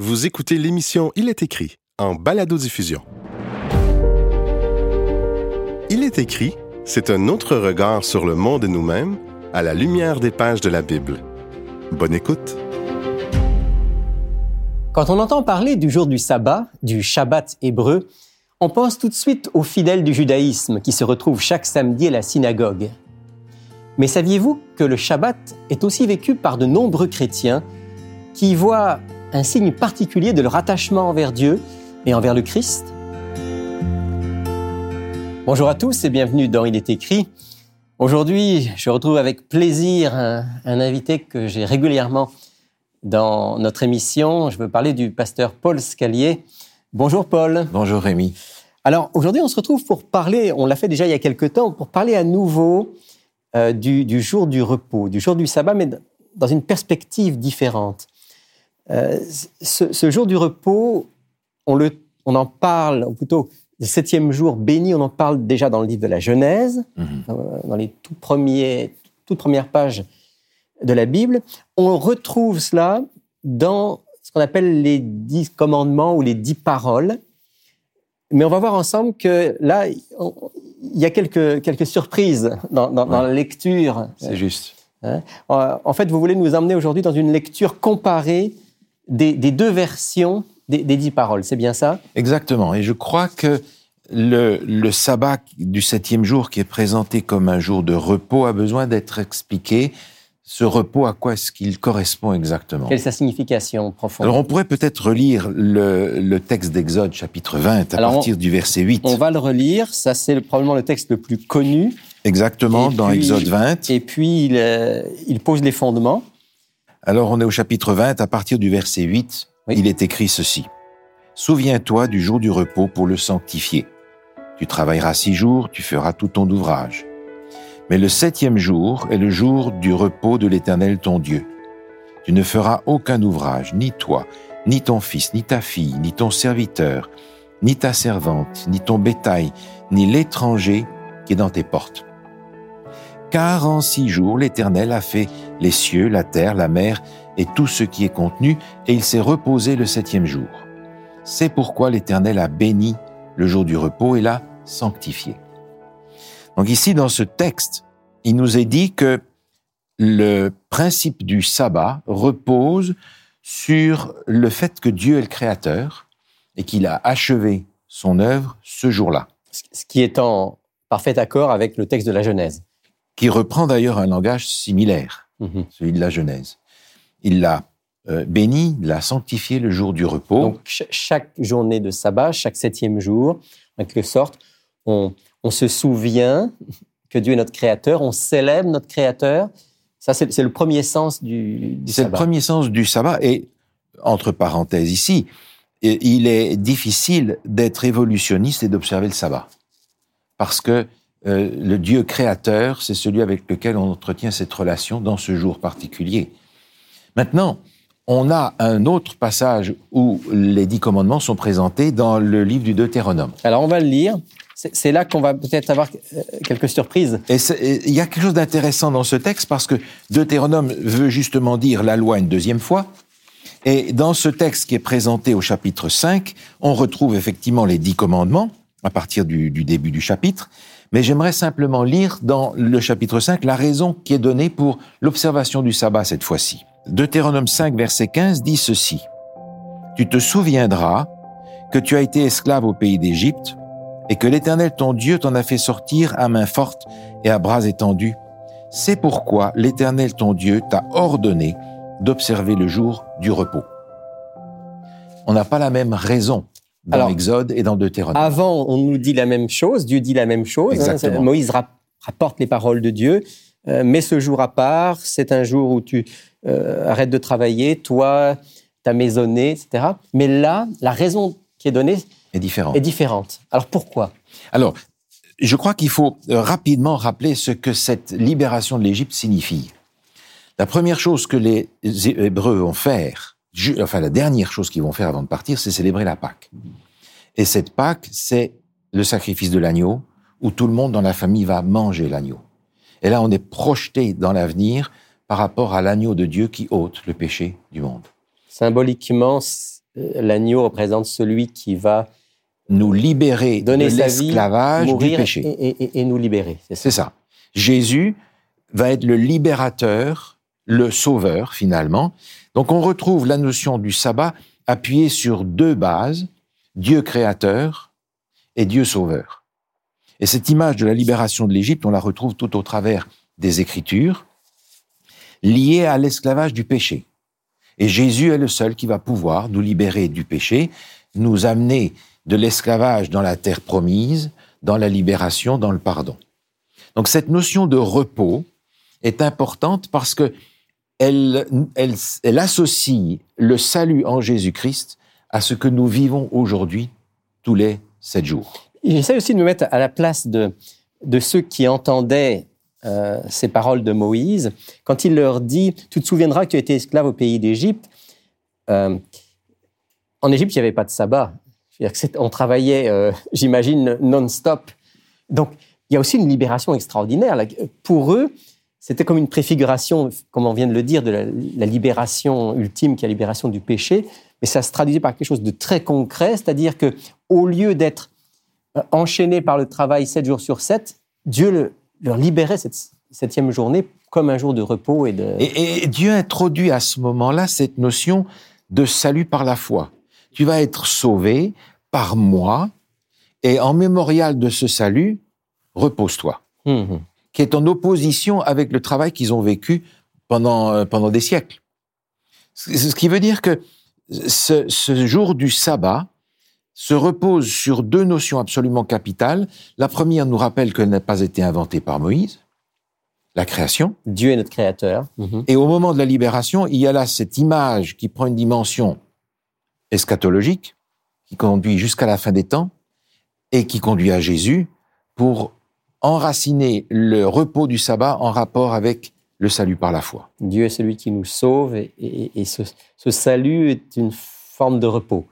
Vous écoutez l'émission Il est écrit en balado-diffusion. Il est écrit, c'est un autre regard sur le monde et nous-mêmes à la lumière des pages de la Bible. Bonne écoute. Quand on entend parler du jour du sabbat, du Shabbat hébreu, on pense tout de suite aux fidèles du judaïsme qui se retrouvent chaque samedi à la synagogue. Mais saviez-vous que le Shabbat est aussi vécu par de nombreux chrétiens qui voient un signe particulier de leur attachement envers Dieu et envers le Christ Bonjour à tous et bienvenue dans Il est écrit. Aujourd'hui, je retrouve avec plaisir un, un invité que j'ai régulièrement dans notre émission. Je veux parler du pasteur Paul Scalier. Bonjour Paul. Bonjour Rémi. Alors aujourd'hui, on se retrouve pour parler, on l'a fait déjà il y a quelque temps, pour parler à nouveau euh, du, du, jour du repos, du jour du sabbat, mais dans une perspective différente. Euh, ce, ce, jour du repos, on, le, on en parle, ou plutôt le septième jour béni, on en parle déjà dans le livre de la Genèse, mmh. dans les tout premiers, toutes premières pages de la Bible. On retrouve cela dans ce qu'on appelle les dix commandements ou les dix paroles. Mais on va voir ensemble que là, il y a quelques, quelques surprises dans, dans, ouais. dans la lecture. C'est juste. Hein en fait, vous voulez nous emmener aujourd'hui dans une lecture comparée des, des deux versions des, des, dix paroles. C'est bien ça? Exactement. Et je crois que le, le, sabbat du septième jour, qui est présenté comme un jour de repos, a besoin d'être expliqué. Ce repos, à quoi est-ce qu'il correspond exactement? Quelle est sa signification profonde? Alors, on pourrait peut-être relire le, le texte d'Exode, chapitre 20, à Alors partir on, du verset 8. On va le relire. Ça, c'est probablement le texte le plus connu. Exactement, et dans puis, Exode 20. Et puis, il, euh, il pose les fondements. Alors on est au chapitre 20, à partir du verset 8, oui. il est écrit ceci. Souviens-toi du jour du repos pour le sanctifier. Tu travailleras six jours, tu feras tout ton ouvrage. Mais le septième jour est le jour du repos de l'Éternel ton Dieu. Tu ne feras aucun ouvrage, ni toi, ni ton fils, ni ta fille, ni ton serviteur, ni ta servante, ni ton bétail, ni l'étranger qui est dans tes portes car en six jours l'Éternel a fait les cieux, la terre, la mer et tout ce qui est contenu, et il s'est reposé le septième jour. C'est pourquoi l'Éternel a béni le jour du repos et l'a sanctifié. Donc ici, dans ce texte, il nous est dit que le principe du sabbat repose sur le fait que Dieu est le créateur et qu'il a achevé son œuvre ce jour-là. Ce qui est en parfait accord avec le texte de la Genèse qui reprend d'ailleurs un langage similaire, Mhm. mmh. celui de la Genèse. Il l'a euh, béni, l'a sanctifié le jour du repos. Donc ch chaque journée de sabbat, chaque septième jour, en quelque sorte, on, on, se souvient que Dieu est notre créateur, on célèbre notre créateur. Ça, c'est le premier sens du, du C'est le premier sens du sabbat. Et, entre parenthèses ici, il est difficile d'être évolutionniste et d'observer le sabbat. Parce que euh, le Dieu créateur, c'est celui avec lequel on entretient cette relation dans ce jour particulier. Maintenant, on a un autre passage où les dix commandements sont présentés dans le livre du Deutéronome. Alors on va le lire. C'est là qu'on va peut-être avoir euh, quelques surprises. Et il y a quelque chose d'intéressant dans ce texte parce que Deutéronome veut justement dire la loi une deuxième fois. Et dans ce texte qui est présenté au chapitre 5, on retrouve effectivement les dix commandements à partir du, du début du chapitre. Mais j'aimerais simplement lire dans le chapitre 5 la raison qui est donnée pour l'observation du sabbat cette fois-ci. Deutéronome 5, verset 15 dit ceci. Tu te souviendras que tu as été esclave au pays d'Égypte et que l'Éternel ton Dieu t'en a fait sortir à main forte et à bras étendus. C'est pourquoi l'Éternel ton Dieu t'a ordonné d'observer le jour du repos. On n'a pas la même raison dans Alors, Exode et dans Deutéronome. Avant, on nous dit la même chose, Dieu dit la même chose. Hein, Moïse rapporte les paroles de Dieu, euh, mets ce jour à part, c'est un jour où tu euh, arrêtes de travailler, toi, ta maisonnée, etc. Mais là, la raison qui est donnée est différente. Est différente. Alors pourquoi? Alors, je crois qu'il faut rapidement rappeler ce que cette libération de l'Égypte signifie. La première chose que les Hébreux vont faire, enfin la dernière chose qu'ils vont faire avant de partir, c'est célébrer la Pâque. Et cette Pâque, c'est le sacrifice de l'agneau, où tout le monde dans la famille va manger l'agneau. Et là, on est projeté dans l'avenir par rapport à l'agneau de Dieu qui ôte le péché du monde. Symboliquement, l'agneau représente celui qui va nous libérer donner de l'esclavage du péché. et, et- et nous libérer. C'est ça. C'est ça. Jésus va être le libérateur, le sauveur finalement. Donc on retrouve la notion du sabbat appuyée sur deux bases, Dieu créateur et Dieu sauveur. Et cette image de la libération de l'Égypte, on la retrouve tout au travers des Écritures, liée à l'esclavage du péché. Et Jésus est le seul qui va pouvoir nous libérer du péché, nous amener de l'esclavage dans la terre promise, dans la libération, dans le pardon. Donc cette notion de repos est importante parce que elle, associe le salut en Jésus-Christ à ce que nous vivons aujourd'hui tous les sept jours. J'essaie aussi de me mettre à la place de, ceux qui entendaient euh, ces paroles de Moïse. Quand il leur dit Tu te souviendras que tu étais esclave au pays d'Égypte. Euh, en Égypte, il n'y avait pas de sabbat. On travaillait, euh, j'imagine, non-stop. Donc, il y a aussi une libération extraordinaire. Pour eux, c'était comme une préfiguration, comme on vient de le dire, de la, la libération ultime qui est la libération du péché. Mais ça se traduisait par quelque chose de très concret, c'est-à-dire que au lieu d'être euh, enchaînés par le travail 7 jours sur 7, Dieu le- leur libérait cette septième journée comme un jour de repos et de... Et, et Dieu introduit à ce moment-là cette notion de salut par la foi. Tu vas être sauvé par moi, et en mémorial de ce salut, repose-toi. Mhm. Qui est en opposition avec le travail qu'ils ont vécu pendant, euh, pendant des siècles. Ce qui veut dire que ce, ce jour du sabbat se repose sur deux notions absolument capitales. La première nous rappelle qu'elle n'a pas été inventée par Moïse, la création. Dieu est notre créateur. Mhm. Et au moment de la libération, il y a là cette image qui prend une dimension eschatologique, qui conduit jusqu'à la fin des temps, et qui conduit à Jésus pour enraciner le repos du sabbat en rapport avec le salut par la foi. Dieu est celui qui nous sauve et, et- et ce, ce salut est une forme de repos.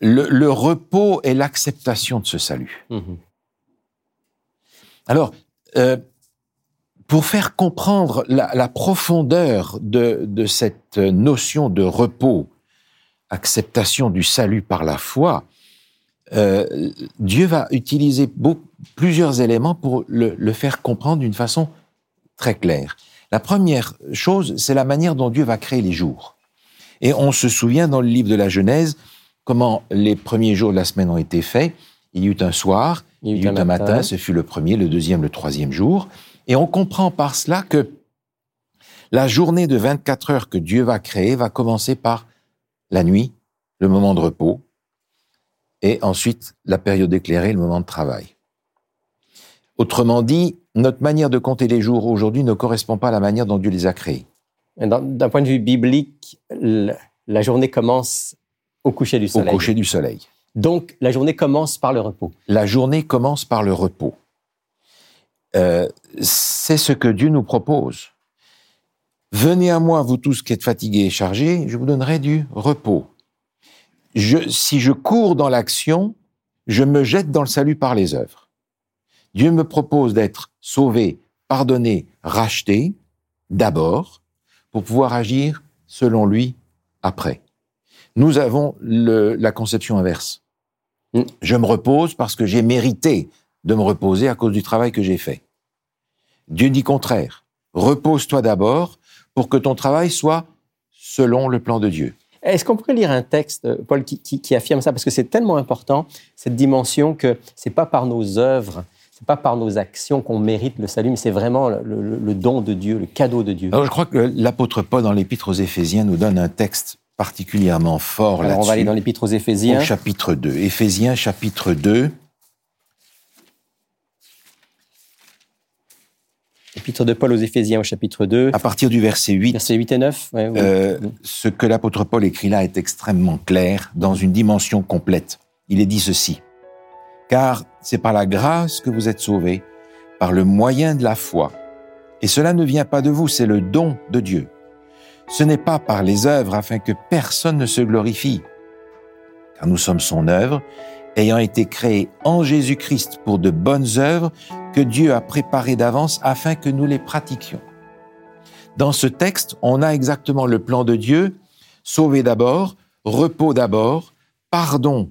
Le, le repos est l'acceptation de ce salut. Mhm. Alors, euh, pour faire comprendre la, la profondeur de, de cette notion de repos, acceptation du salut par la foi, euh, Dieu va utiliser beau- plusieurs éléments pour le, le faire comprendre d'une façon très claire. La première chose, c'est la manière dont Dieu va créer les jours. Et on se souvient dans le livre de la Genèse comment les premiers jours de la semaine ont été faits. Il y eut un soir, il y eut un matin, ce fut le premier, le deuxième, le troisième jour. Et on comprend par cela que la journée de 24 heures que Dieu va créer va commencer par la nuit, le moment de repos, et ensuite la période éclairée, le moment de travail. Autrement dit, notre manière de compter les jours aujourd'hui ne correspond pas à la manière dont Dieu les a créés. D'un point de vue biblique, la journée commence au coucher du Au soleil. coucher du soleil. Donc, la journée commence par le repos. La journée commence par le repos. Euh, c'est ce que Dieu nous propose. Venez à moi, vous tous qui êtes fatigués et chargés, je vous donnerai du repos. Je, si je cours dans l'action, je me jette dans le salut par les œuvres. Dieu me propose d'être sauvé, pardonné, racheté, d'abord, pour pouvoir agir selon lui après. Nous avons le- la conception inverse. Mm. Je me repose parce que j'ai mérité de me reposer à cause du travail que j'ai fait. Dieu dit contraire. Repose-toi d'abord pour que ton travail soit selon le plan de Dieu. Est-ce qu'on pourrait lire un texte, euh, Paul, qui, qui- qui affirme ça? Parce que c'est tellement important, cette dimension, que c'est pas par nos œuvres, c'est pas par nos actions qu'on mérite le salut, mais c'est vraiment le, le- le don de Dieu, le cadeau de Dieu. Alors je crois que l'apôtre Paul dans l'épître aux Éphésiens nous donne un texte particulièrement fort Alors, on va aller dans l'Épître aux Au Éphésiens. chapitre 2. Éphésiens chapitre 2. Épître de Paul aux Éphésiens au chapitre 2, À partir du verset 8, versets 8 et 9. ouais, oui. euh, ce que l'apôtre Paul écrit là est extrêmement clair dans une dimension complète. Il est dit ceci. Car c'est par la grâce que vous êtes sauvés, par le moyen de la foi. Et cela ne vient pas de vous, c'est le don de Dieu. Ce n'est pas par les œuvres afin que personne ne se glorifie. Car nous sommes son œuvre, ayant été créés en Jésus-Christ pour de bonnes œuvres que Dieu a préparées d'avance afin que nous les pratiquions. Dans ce texte, on a exactement le plan de Dieu, sauver d'abord repos d'abord, pardon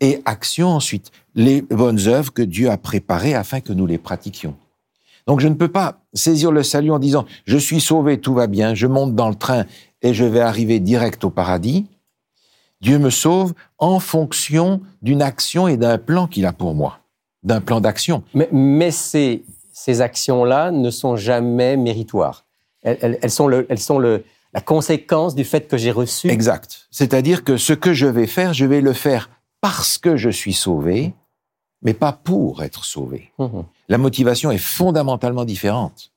et action ensuite, les bonnes œuvres que Dieu a préparées afin que nous les pratiquions. Donc je ne peux pas saisir le salut en disant je suis sauvé, tout va bien, je monte dans le train et je vais arriver direct au paradis. Dieu me sauve en fonction d'une action et d'un plan qu'il a pour moi, d'un plan d'action. Mais, ces, ces actions-là ne sont jamais méritoires. Elles, sont, le, elles sont le, la conséquence du fait que j'ai reçu. Exact. C'est-à-dire que ce que je vais faire, je vais le faire parce que je suis sauvé, mais pas pour être sauvé. Mhm. La motivation est fondamentalement différente.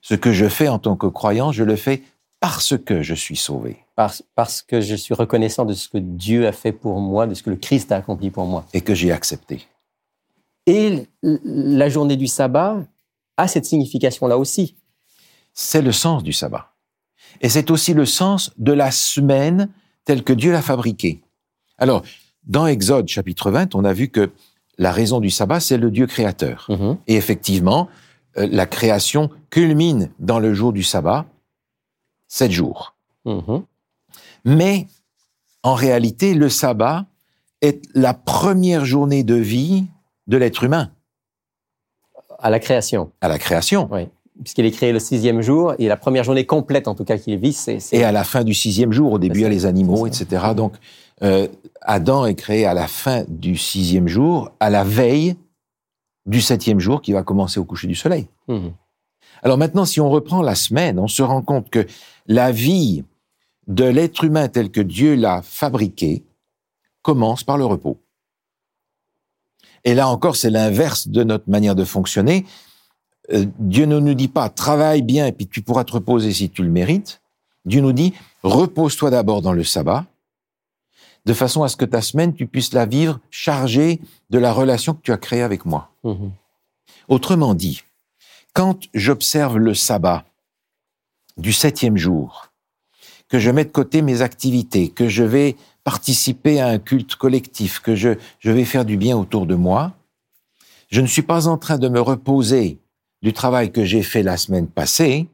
Ce que je fais en tant que croyant, je le fais parce que je suis sauvé. Parce, parce que je suis reconnaissant de ce que Dieu a fait pour moi, de ce que le Christ a accompli pour moi. Et que j'ai accepté. Et la journée du sabbat a cette signification-là aussi. C'est le sens du sabbat. Et c'est aussi le sens de la semaine telle que Dieu l'a fabriquée. Alors, dans Exode chapitre 20, on a vu que la raison du sabbat, c'est le Dieu créateur. Mhm. Et effectivement, euh, la création culmine dans le jour du sabbat, sept jours. Mhm. Mais en réalité, le sabbat est la première journée de vie de l'être humain. À la création. À la création. Oui. Puisqu'il est créé le sixième jour, et la première journée complète, en tout cas, qu'il vit, c'est... Et à la fin du sixième jour, au début, il y a les animaux, etc. Donc, euh, Adam est créé à la fin du sixième jour, à la veille du septième jour qui va commencer au coucher du soleil. Mhm. Alors maintenant, si on reprend la semaine, on se rend compte que la vie de l'être humain tel que Dieu l'a fabriqué commence par le repos. Et là encore, c'est l'inverse de notre manière de fonctionner. Euh, Dieu ne nous dit pas travaille bien et puis tu pourras te reposer si tu le mérites. Dieu nous dit repose-toi d'abord dans le sabbat de façon à ce que ta semaine, tu puisses la vivre chargée de la relation que tu as créée avec moi. Mhm. Autrement dit, quand j'observe le sabbat du septième jour, que je mets de côté mes activités, que je vais participer à un culte collectif, que je, je vais faire du bien autour de moi, je ne suis pas en train de me reposer du travail que j'ai fait la semaine passée,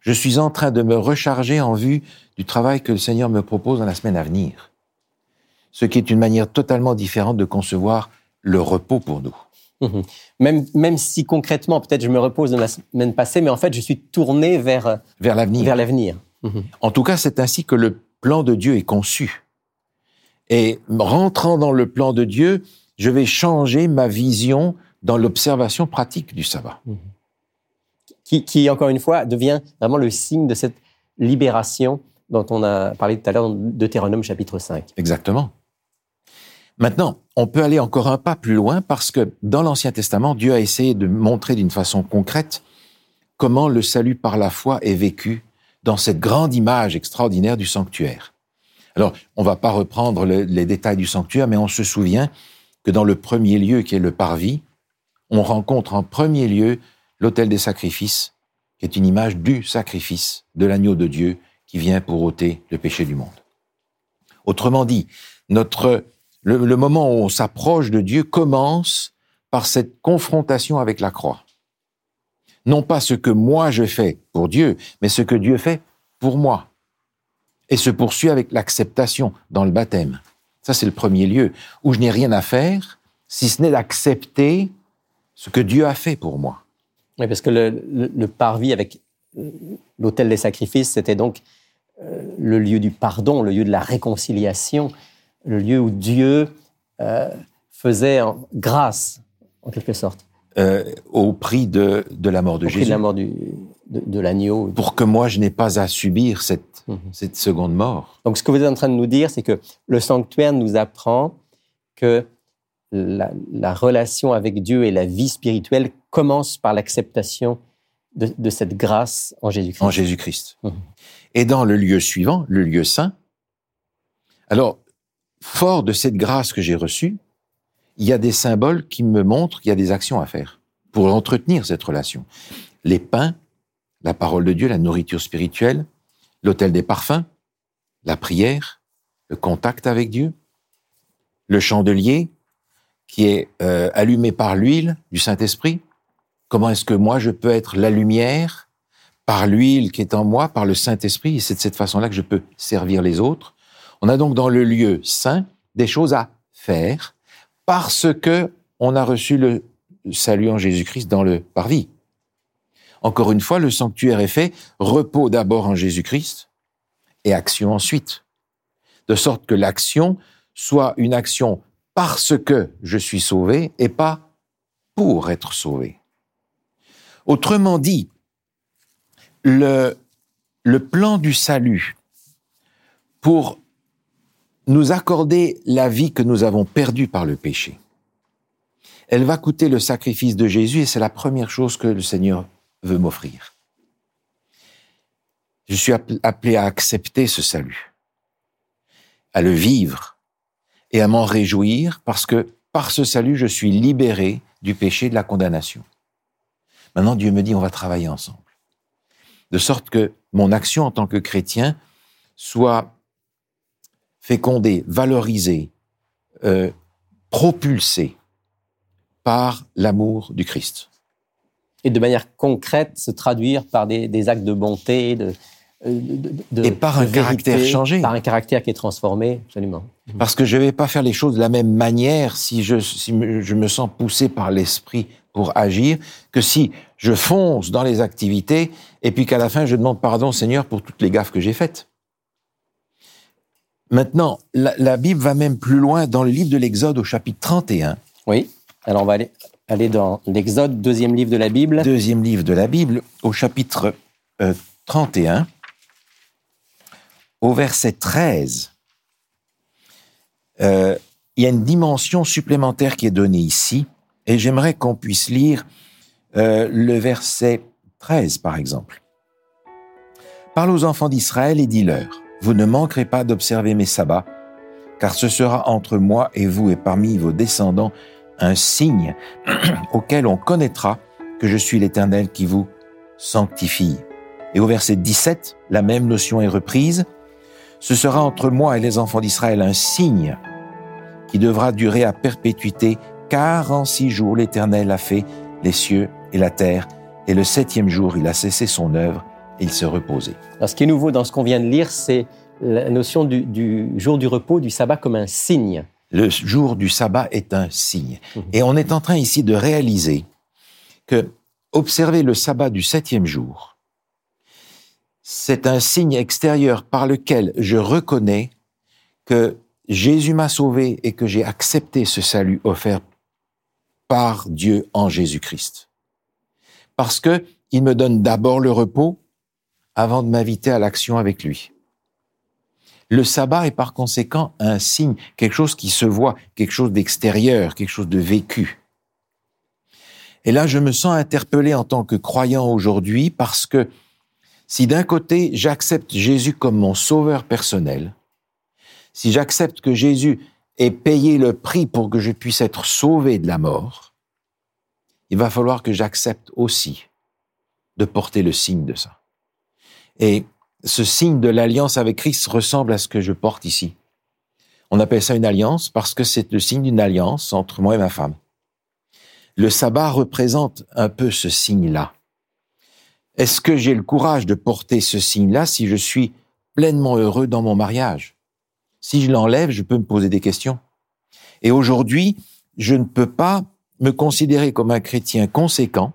je suis en train de me recharger en vue du travail que le Seigneur me propose dans la semaine à venir ce qui est une manière totalement différente de concevoir le repos pour nous. Mhm. Même, même si concrètement, peut-être je me repose dans la semaine passée, mais en fait, je suis tourné vers, vers l'avenir. Vers l'avenir. Mhm. En tout cas, c'est ainsi que le plan de Dieu est conçu. Et rentrant dans le plan de Dieu, je vais changer ma vision dans l'observation pratique du sabbat. Mhm. Qui, qui, encore une fois, devient vraiment le signe de cette libération dont on a parlé tout à l'heure dans Deutéronome chapitre 5. Exactement. Maintenant, on peut aller encore un pas plus loin parce que dans l'Ancien Testament, Dieu a essayé de montrer d'une façon concrète comment le salut par la foi est vécu dans cette grande image extraordinaire du sanctuaire. Alors, on va pas reprendre les détails du sanctuaire, mais on se souvient que dans le premier lieu qui est le parvis, on rencontre en premier lieu l'autel des sacrifices, qui est une image du sacrifice de l'agneau de Dieu qui vient pour ôter le péché du monde. Autrement dit, notre le, moment où on s'approche de Dieu commence par cette confrontation avec la croix. Non pas ce que moi je fais pour Dieu, mais ce que Dieu fait pour moi. Et se poursuit avec l'acceptation dans le baptême. Ça, c'est le premier lieu où je n'ai rien à faire, si ce n'est d'accepter ce que Dieu a fait pour moi. Oui, parce que le, parvis avec l'autel des sacrifices, c'était donc euh, le lieu du pardon, le lieu de la réconciliation le lieu où Dieu euh, faisait grâce, en quelque sorte. Euh, au prix de, de, la mort de au Jésus. Prix de la mort du, de, l'agneau. Pour que moi, je n'ai pas à subir cette, mhm. cette seconde mort. Donc, ce que vous êtes en train de nous dire, c'est que le sanctuaire nous apprend que la, la, relation avec Dieu et la vie spirituelle commence par l'acceptation de, de, cette grâce en Jésus-Christ. En Jésus-Christ. Mhm. Et dans le lieu suivant, le lieu saint, alors, fort de cette grâce que j'ai reçue, il y a des symboles qui me montrent qu'il y a des actions à faire pour entretenir cette relation. Les pains, la parole de Dieu, la nourriture spirituelle, l'autel des parfums, la prière, le contact avec Dieu, le chandelier qui est euh, allumé par l'huile du Saint-Esprit. Comment est-ce que moi je peux être la lumière par l'huile qui est en moi, par le Saint-Esprit, et c'est de cette façon-là que je peux servir les autres. On a donc dans le lieu saint des choses à faire parce que on a reçu le salut en Jésus-Christ dans le parvis. Encore une fois, le sanctuaire est fait, repos d'abord en Jésus-Christ et action ensuite. De sorte que l'action soit une action parce que je suis sauvé et pas pour être sauvé. Autrement dit, le, le plan du salut pour nous accorder la vie que nous avons perdue par le péché. Elle va coûter le sacrifice de Jésus et c'est la première chose que le Seigneur veut m'offrir. Je suis appelé à accepter ce salut, à le vivre et à m'en réjouir parce que par ce salut, je suis libéré du péché de la condamnation. Maintenant, Dieu me dit, on va travailler ensemble. De sorte que mon action en tant que chrétien soit fécondée, valorisée, euh, propulsée par l'amour du Christ. Et de manière concrète, se traduire par des, actes de bonté, de, et par un caractère changé. Par un caractère qui est transformé, absolument. Parce que je ne vais pas faire les choses de la même manière si je, si je me sens poussé par l'esprit pour agir que si je fonce dans les activités et puis qu'à la fin je demande pardon Seigneur pour toutes les gaffes que j'ai faites. Maintenant, la, la, Bible va même plus loin dans le livre de l'Exode au chapitre 31. Oui. Alors on va aller, aller dans l'Exode, deuxième livre de la Bible. Deuxième livre de la Bible, au chapitre 31, euh, au verset 13. Euh, il y a une dimension supplémentaire qui est donnée ici, et j'aimerais qu'on puisse lire euh, le verset 13, par exemple. Parle aux enfants d'Israël et dis-leur, vous ne manquerez pas d'observer mes sabbats, car ce sera entre moi et vous et parmi vos descendants un signe auquel on connaîtra que je suis l'Éternel qui vous sanctifie. Et au verset 17, la même notion est reprise. Ce sera entre moi et les enfants d'Israël un signe qui devra durer à perpétuité, car en six jours l'Éternel a fait les cieux et la terre, et le septième jour il a cessé son œuvre il se reposait. Alors, ce qui est nouveau dans ce qu'on vient de lire, c'est la notion du, du jour du repos, du sabbat comme un signe le jour du sabbat est un signe. Mhm. Et on est en train ici de réaliser que observer le sabbat du septième jour, c'est un signe extérieur par lequel je reconnais que Jésus m'a sauvé et que j'ai accepté ce salut offert par Dieu en Jésus-Christ. Parce que il me donne d'abord le repos avant de m'inviter à l'action avec lui. Le sabbat est par conséquent un signe, quelque chose qui se voit, quelque chose d'extérieur, quelque chose de vécu. Et là, je me sens interpellé en tant que croyant aujourd'hui parce que si d'un côté j'accepte Jésus comme mon sauveur personnel, si j'accepte que Jésus ait payé le prix pour que je puisse être sauvé de la mort, il va falloir que j'accepte aussi de porter le signe de ça. Et ce signe de l'alliance avec Christ ressemble à ce que je porte ici. On appelle ça une alliance parce que c'est le signe d'une alliance entre moi et ma femme. Le sabbat représente un peu ce signe-là. Est-ce que j'ai le courage de porter ce signe-là si je suis pleinement heureux dans mon mariage? Si je l'enlève, je peux me poser des questions. Et aujourd'hui, je ne peux pas me considérer comme un chrétien conséquent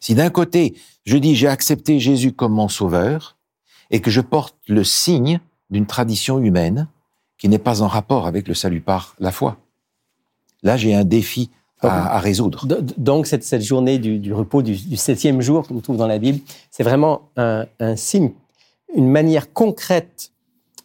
si d'un côté, je dis j'ai accepté Jésus comme mon sauveur et que je porte le signe d'une tradition humaine qui n'est pas en rapport avec le salut par la foi, là j'ai un défi à, résoudre. Donc cette, cette journée du, repos du, septième jour qu'on trouve dans la Bible, c'est vraiment un, signe, une manière concrète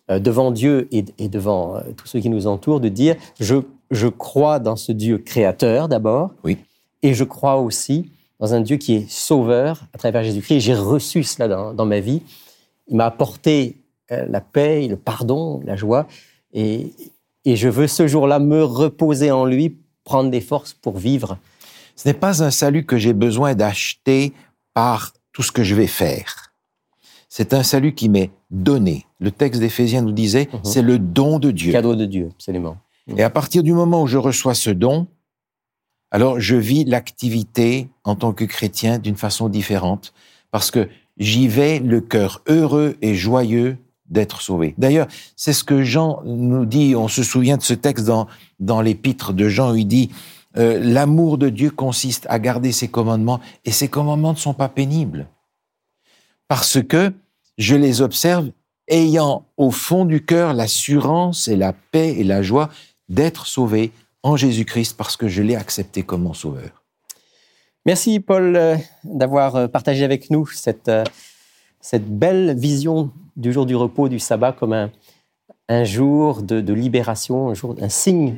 euh, devant Dieu et, devant euh, tous ceux qui nous entourent de dire je, je crois dans ce Dieu créateur d'abord, oui. et je crois aussi dans un Dieu qui est sauveur à travers Jésus-Christ. J'ai reçu cela dans, ma vie. Il m'a apporté euh, la paix, le pardon, la joie. Et, et je veux ce jour-là me reposer en lui, prendre des forces pour vivre. Ce n'est pas un salut que j'ai besoin d'acheter par tout ce que je vais faire. C'est un salut qui m'est donné. Le texte d'Éphésiens nous disait, mhm. c'est le don de Dieu. Cadeau de Dieu, absolument. Et à partir du moment où je reçois ce don, alors je vis l'activité en tant que chrétien d'une façon différente parce que j'y vais le cœur heureux et joyeux d'être sauvé. D'ailleurs, c'est ce que Jean nous dit, on se souvient de ce texte dans, dans l'épître de Jean, où il dit, euh, l'amour de Dieu consiste à garder ses commandements, et ses commandements ne sont pas pénibles. Parce que je les observe ayant au fond du cœur l'assurance et la paix et la joie d'être sauvé en Jésus-Christ parce que je l'ai accepté comme mon sauveur. Merci Paul euh, d'avoir euh, partagé avec nous cette, cette belle vision du jour du repos, du sabbat, comme un, un jour de, libération, un, jour, un signe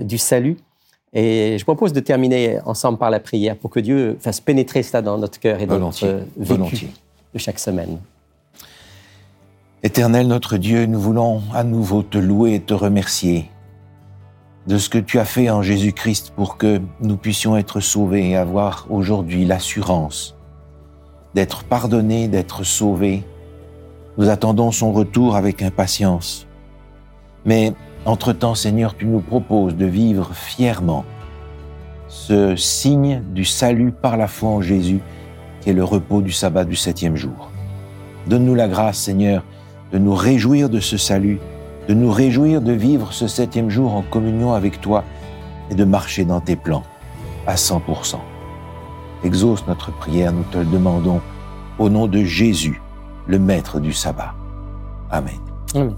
du salut. Et je propose de terminer ensemble par la prière pour que Dieu fasse pénétrer cela dans notre cœur et dans notre vécu de chaque semaine. Éternel notre Dieu, nous voulons à nouveau te louer et te remercier de ce que tu as fait en Jésus-Christ pour que nous puissions être sauvés et avoir aujourd'hui l'assurance d'être pardonnés, d'être sauvés. Nous attendons son retour avec impatience. Mais entre-temps, Seigneur, tu nous proposes de vivre fièrement ce signe du salut par la foi en Jésus, qui est le repos du sabbat du septième jour. Donne-nous la grâce, Seigneur, de nous réjouir de ce salut, de nous réjouir de vivre ce septième jour en communion avec toi et de marcher dans tes plans à 100%. Exauce notre prière, nous te le demandons, au nom de Jésus, le Maître du sabbat. Amen. Amen.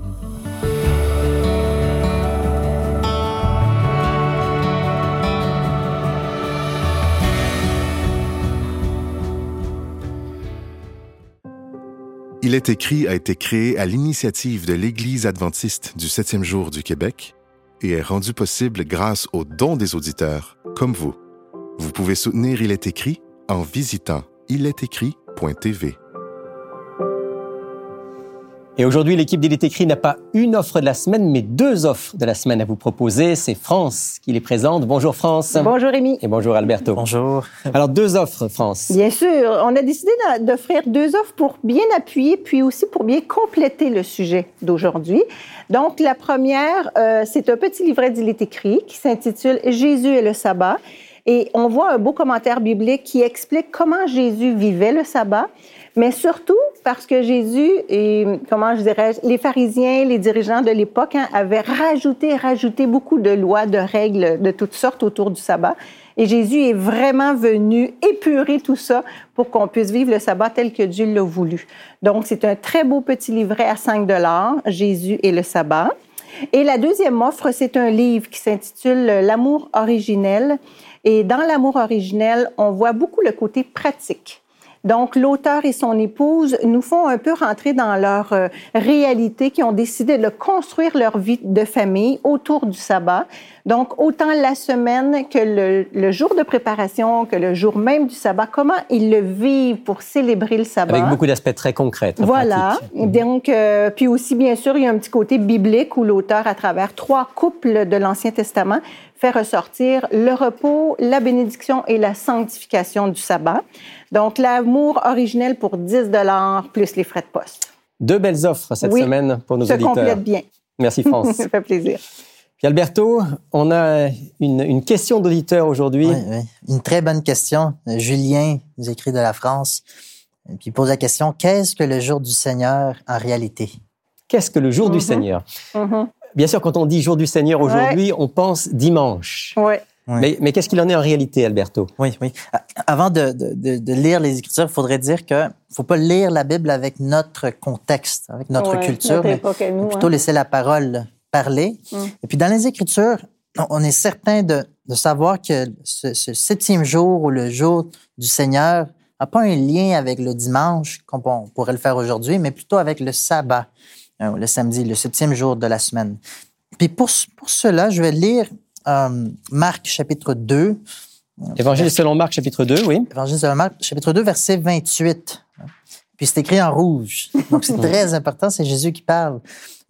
Il est écrit a été créé à l'initiative de l'Église adventiste du septième jour du Québec et est rendu possible grâce aux dons des auditeurs, comme vous. Vous pouvez soutenir Il est écrit en visitant ilestécrit.tv. Et aujourd'hui, l'équipe d'Il est écrit n'a pas une offre de la semaine, mais deux offres de la semaine à vous proposer. C'est France qui les présente. Bonjour France. Bonjour Rémi. Et bonjour Alberto. Bonjour. Alors deux offres, France. Bien sûr, on a décidé d'offrir deux offres pour bien appuyer, puis aussi pour bien compléter le sujet d'aujourd'hui. Donc la première, euh, c'est un petit livret d'Il est écrit qui s'intitule Jésus et le sabbat. Et on voit un beau commentaire biblique qui explique comment Jésus vivait le sabbat mais surtout parce que Jésus et, comment je dirais, les pharisiens, les dirigeants de l'époque hein, avaient rajouté, rajouté beaucoup de lois, de règles de toutes sortes autour du sabbat. Et Jésus est vraiment venu épurer tout ça pour qu'on puisse vivre le sabbat tel que Dieu l'a voulu. Donc, c'est un très beau petit livret à 5 dollars, Jésus et le sabbat. Et la deuxième offre, c'est un livre qui s'intitule L'amour originel. Et dans l'amour originel, on voit beaucoup le côté pratique. Donc, l'auteur et son épouse nous font un peu rentrer dans leur euh, réalité, qui ont décidé de construire leur vie de famille autour du sabbat. Donc, autant la semaine que le, jour de préparation, que le jour même du sabbat, comment ils le vivent pour célébrer le sabbat? Avec beaucoup d'aspects très concrets. voilà. Donc, euh, puis aussi, bien sûr, il y a un petit côté biblique où l'auteur, à travers trois couples de l'Ancien Testament, fait ressortir le repos, la bénédiction et la sanctification du sabbat. Donc, l'amour originel pour 10 dollars plus les frais de poste. Deux belles offres cette semaine pour nos se auditeurs. complète bien. Merci, France. Ça fait plaisir. Puis Alberto, on a une, question d'auditeur aujourd'hui. Oui, oui, une très bonne question. Julien nous écrit de la France, puis il pose la question qu'est-ce que le jour du Seigneur en réalité? Qu'est-ce que le jour du mm-hmm. Seigneur? Mm-hmm. Bien sûr, quand on dit jour du Seigneur aujourd'hui, on pense dimanche. Oui. Mais, qu'est-ce qu'il en est en réalité, Alberto? Oui, oui. Avant de, lire les Écritures, il faudrait dire que faut pas lire la Bible avec notre contexte, avec notre culture, mais plutôt hein. laisser la parole parler. Mm. Et puis dans les Écritures, on est certain de, savoir que ce, septième jour ou le jour du Seigneur n'a pas un lien avec le dimanche, comme on pourrait le faire aujourd'hui, mais plutôt avec le sabbat, hein, le samedi, le septième jour de la semaine. Puis pour, pour cela, je vais lire euh, Marc chapitre 2. Évangile selon Marc chapitre 2, oui. Évangile selon Marc chapitre 2, verset 28. Puis c'est écrit en rouge. Donc c'est très important, c'est Jésus qui parle.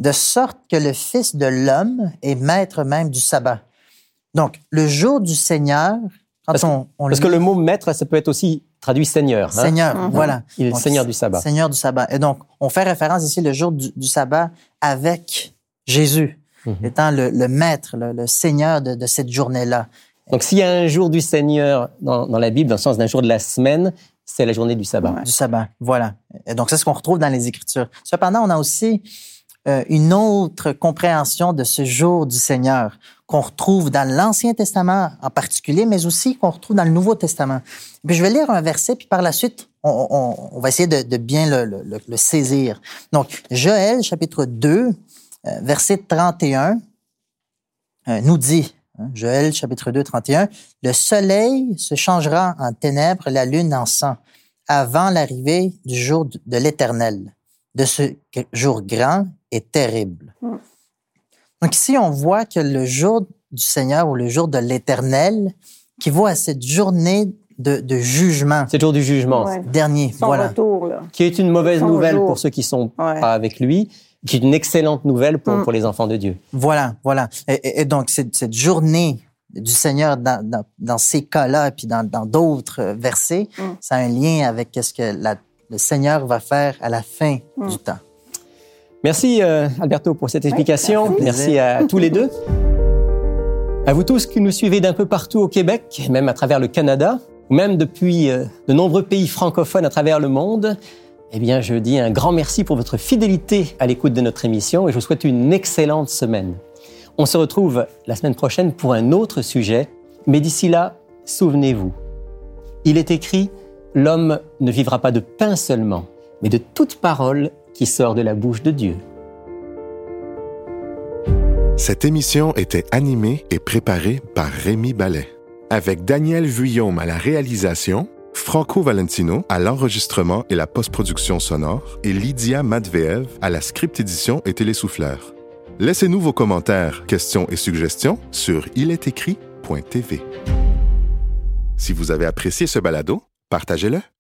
De sorte que le Fils de l'homme est maître même du sabbat. Donc, le jour du Seigneur, quand parce, on, Parce que le mot maître, ça peut être aussi traduit Seigneur. Hein? Seigneur, mhm. voilà. Il est Seigneur du sabbat. Seigneur du sabbat. Et donc, on fait référence ici le jour du sabbat avec Jésus. Mhm. étant le, maître, le, Seigneur de, cette journée-là. Donc, s'il y a un jour du Seigneur dans, la Bible, dans le sens d'un jour de la semaine, c'est la journée du sabbat. Du sabbat, voilà. Et donc, c'est ce qu'on retrouve dans les Écritures. Cependant, on a aussi euh, une autre compréhension de ce jour du Seigneur qu'on retrouve dans l'Ancien Testament en particulier, mais aussi qu'on retrouve dans le Nouveau Testament. Puis je vais lire un verset, puis par la suite, on, va essayer de, bien le, saisir. Donc, Joël, chapitre 2, euh, verset 31, euh, nous dit, hein, Joël, chapitre 2, 31, Le soleil se changera en ténèbres, la lune en sang, avant l'arrivée du jour de l'Éternel, de ce jour grand est terrible. Mm. Donc ici, on voit que le jour du Seigneur ou le jour de l'Éternel, qui vaut à cette journée de, jugement. C'est le jour du jugement. Dernier, voilà. Retour, Qui est une mauvaise nouvelle pour ceux qui sont pas avec lui, qui est une excellente nouvelle pour, mm. pour les enfants de Dieu. Voilà, voilà. Et, donc, cette, cette, journée du Seigneur dans, dans, ces cas-là et puis dans d'autres versets, mm. ça a un lien avec ce que le Seigneur va faire à la fin du temps. Merci euh, Alberto pour cette explication. merci. à tous les deux. À vous tous qui nous suivez d'un peu partout au Québec, même à travers le Canada, ou même depuis euh, de nombreux pays francophones à travers le monde, eh bien, je dis un grand merci pour votre fidélité à l'écoute de notre émission et je vous souhaite une excellente semaine. On se retrouve la semaine prochaine pour un autre sujet, mais d'ici là, souvenez-vous, il est écrit, l'homme ne vivra pas de pain seulement, mais de toute parole qui sort de la bouche de Dieu. Cette émission était animée et préparée par Rémi Ballet, avec Daniel Vuillaume à la réalisation, Franco Valentino à l'enregistrement et la post-production sonore et Lydia Matveev à la script édition et télésouffleur. Laissez-nous vos commentaires, questions et suggestions sur ilestécrit.tv. Si vous avez apprécié ce balado, partagez-le